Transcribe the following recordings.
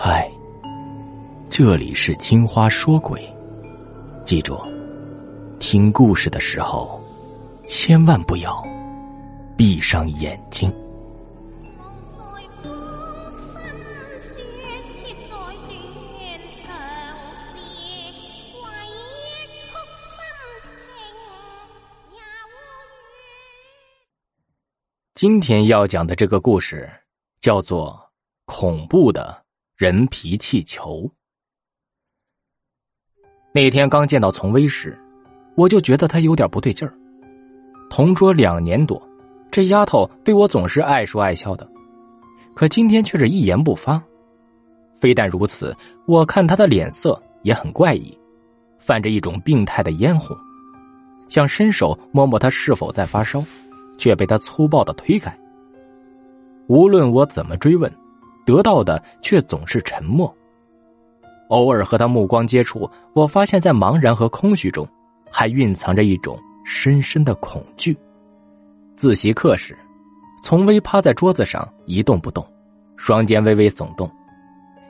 嗨，这里是金花说鬼，记住，听故事的时候千万不要闭上眼睛。今天要讲的这个故事叫做《恐怖的》。人皮气球。那天刚见到丛薇时，我就觉得她有点不对劲儿。同桌两年多，这丫头对我总是爱说爱笑的，可今天却是一言不发。非但如此，我看她的脸色也很怪异，泛着一种病态的嫣红。想伸手摸摸她是否在发烧，却被她粗暴的推开。无论我怎么追问。得到的却总是沉默。偶尔和他目光接触，我发现，在茫然和空虚中，还蕴藏着一种深深的恐惧。自习课时，丛薇趴在桌子上一动不动，双肩微微耸动，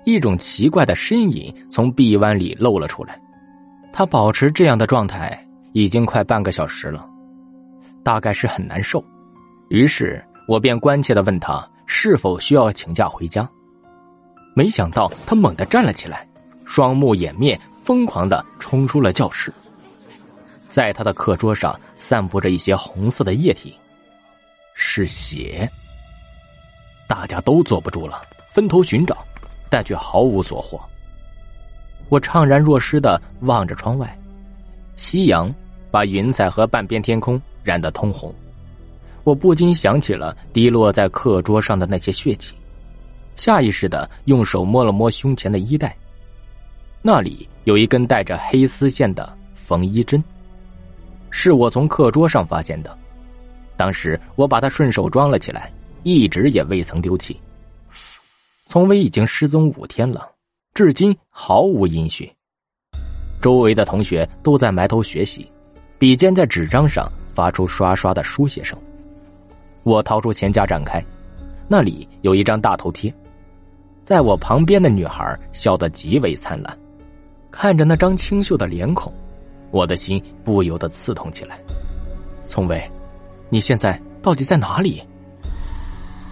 一种奇怪的身影从臂弯里露了出来。他保持这样的状态已经快半个小时了，大概是很难受。于是我便关切的问他。是否需要请假回家？没想到他猛地站了起来，双目掩面，疯狂的冲出了教室。在他的课桌上散布着一些红色的液体，是血。大家都坐不住了，分头寻找，但却毫无所获。我怅然若失的望着窗外，夕阳把云彩和半边天空染得通红。我不禁想起了滴落在课桌上的那些血迹，下意识的用手摸了摸胸前的衣带，那里有一根带着黑丝线的缝衣针，是我从课桌上发现的。当时我把它顺手装了起来，一直也未曾丢弃。丛薇已经失踪五天了，至今毫无音讯。周围的同学都在埋头学习，笔尖在纸张上发出刷刷的书写声。我掏出钱夹展开，那里有一张大头贴，在我旁边的女孩笑得极为灿烂，看着那张清秀的脸孔，我的心不由得刺痛起来。丛薇，你现在到底在哪里？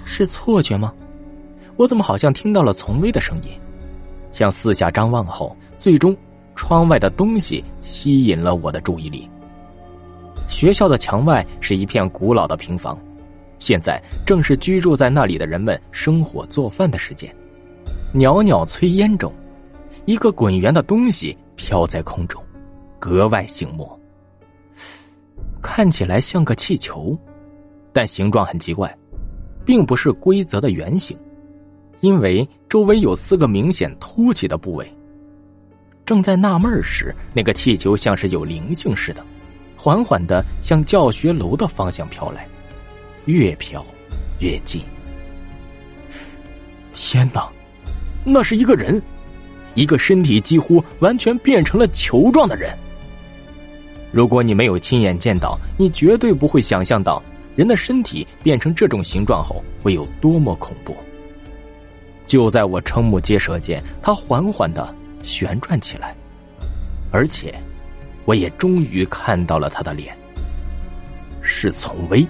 是错觉吗？我怎么好像听到了丛薇的声音？向四下张望后，最终，窗外的东西吸引了我的注意力。学校的墙外是一片古老的平房。现在正是居住在那里的人们生火做饭的时间，袅袅炊烟中，一个滚圆的东西飘在空中，格外醒目。看起来像个气球，但形状很奇怪，并不是规则的圆形，因为周围有四个明显凸起的部位。正在纳闷时，那个气球像是有灵性似的，缓缓的向教学楼的方向飘来。越飘越近。天哪，那是一个人，一个身体几乎完全变成了球状的人。如果你没有亲眼见到，你绝对不会想象到人的身体变成这种形状后会有多么恐怖。就在我瞠目结舌间，它缓缓的旋转起来，而且，我也终于看到了他的脸，是丛威。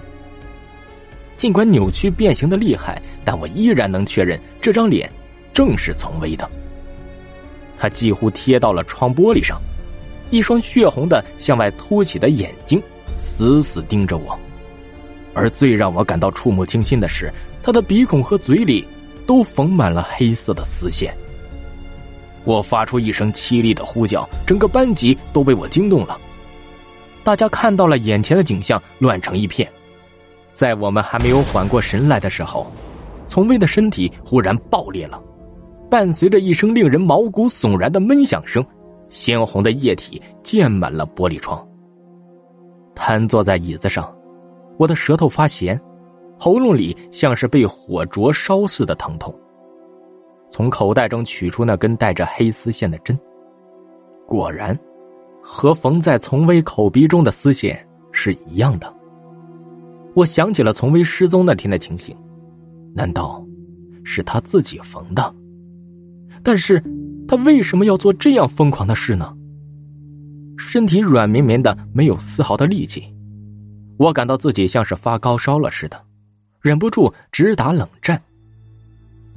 尽管扭曲变形的厉害，但我依然能确认这张脸正是丛薇的。他几乎贴到了窗玻璃上，一双血红的向外凸起的眼睛死死盯着我。而最让我感到触目惊心的是，他的鼻孔和嘴里都缝满了黑色的丝线。我发出一声凄厉的呼叫，整个班级都被我惊动了。大家看到了眼前的景象，乱成一片。在我们还没有缓过神来的时候，丛薇的身体忽然爆裂了，伴随着一声令人毛骨悚然的闷响声，鲜红的液体溅满了玻璃窗。瘫坐在椅子上，我的舌头发咸，喉咙里像是被火灼烧似的疼痛。从口袋中取出那根带着黑丝线的针，果然，和缝在丛薇口鼻中的丝线是一样的。我想起了丛薇失踪那天的情形，难道是他自己缝的？但是他为什么要做这样疯狂的事呢？身体软绵绵的，没有丝毫的力气，我感到自己像是发高烧了似的，忍不住直打冷战。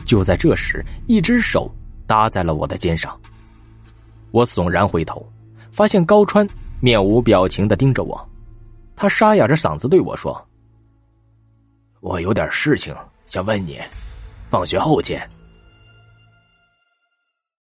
就在这时，一只手搭在了我的肩上，我悚然回头，发现高川面无表情的盯着我，他沙哑着嗓子对我说：“我有点事情想问你，放学后见。”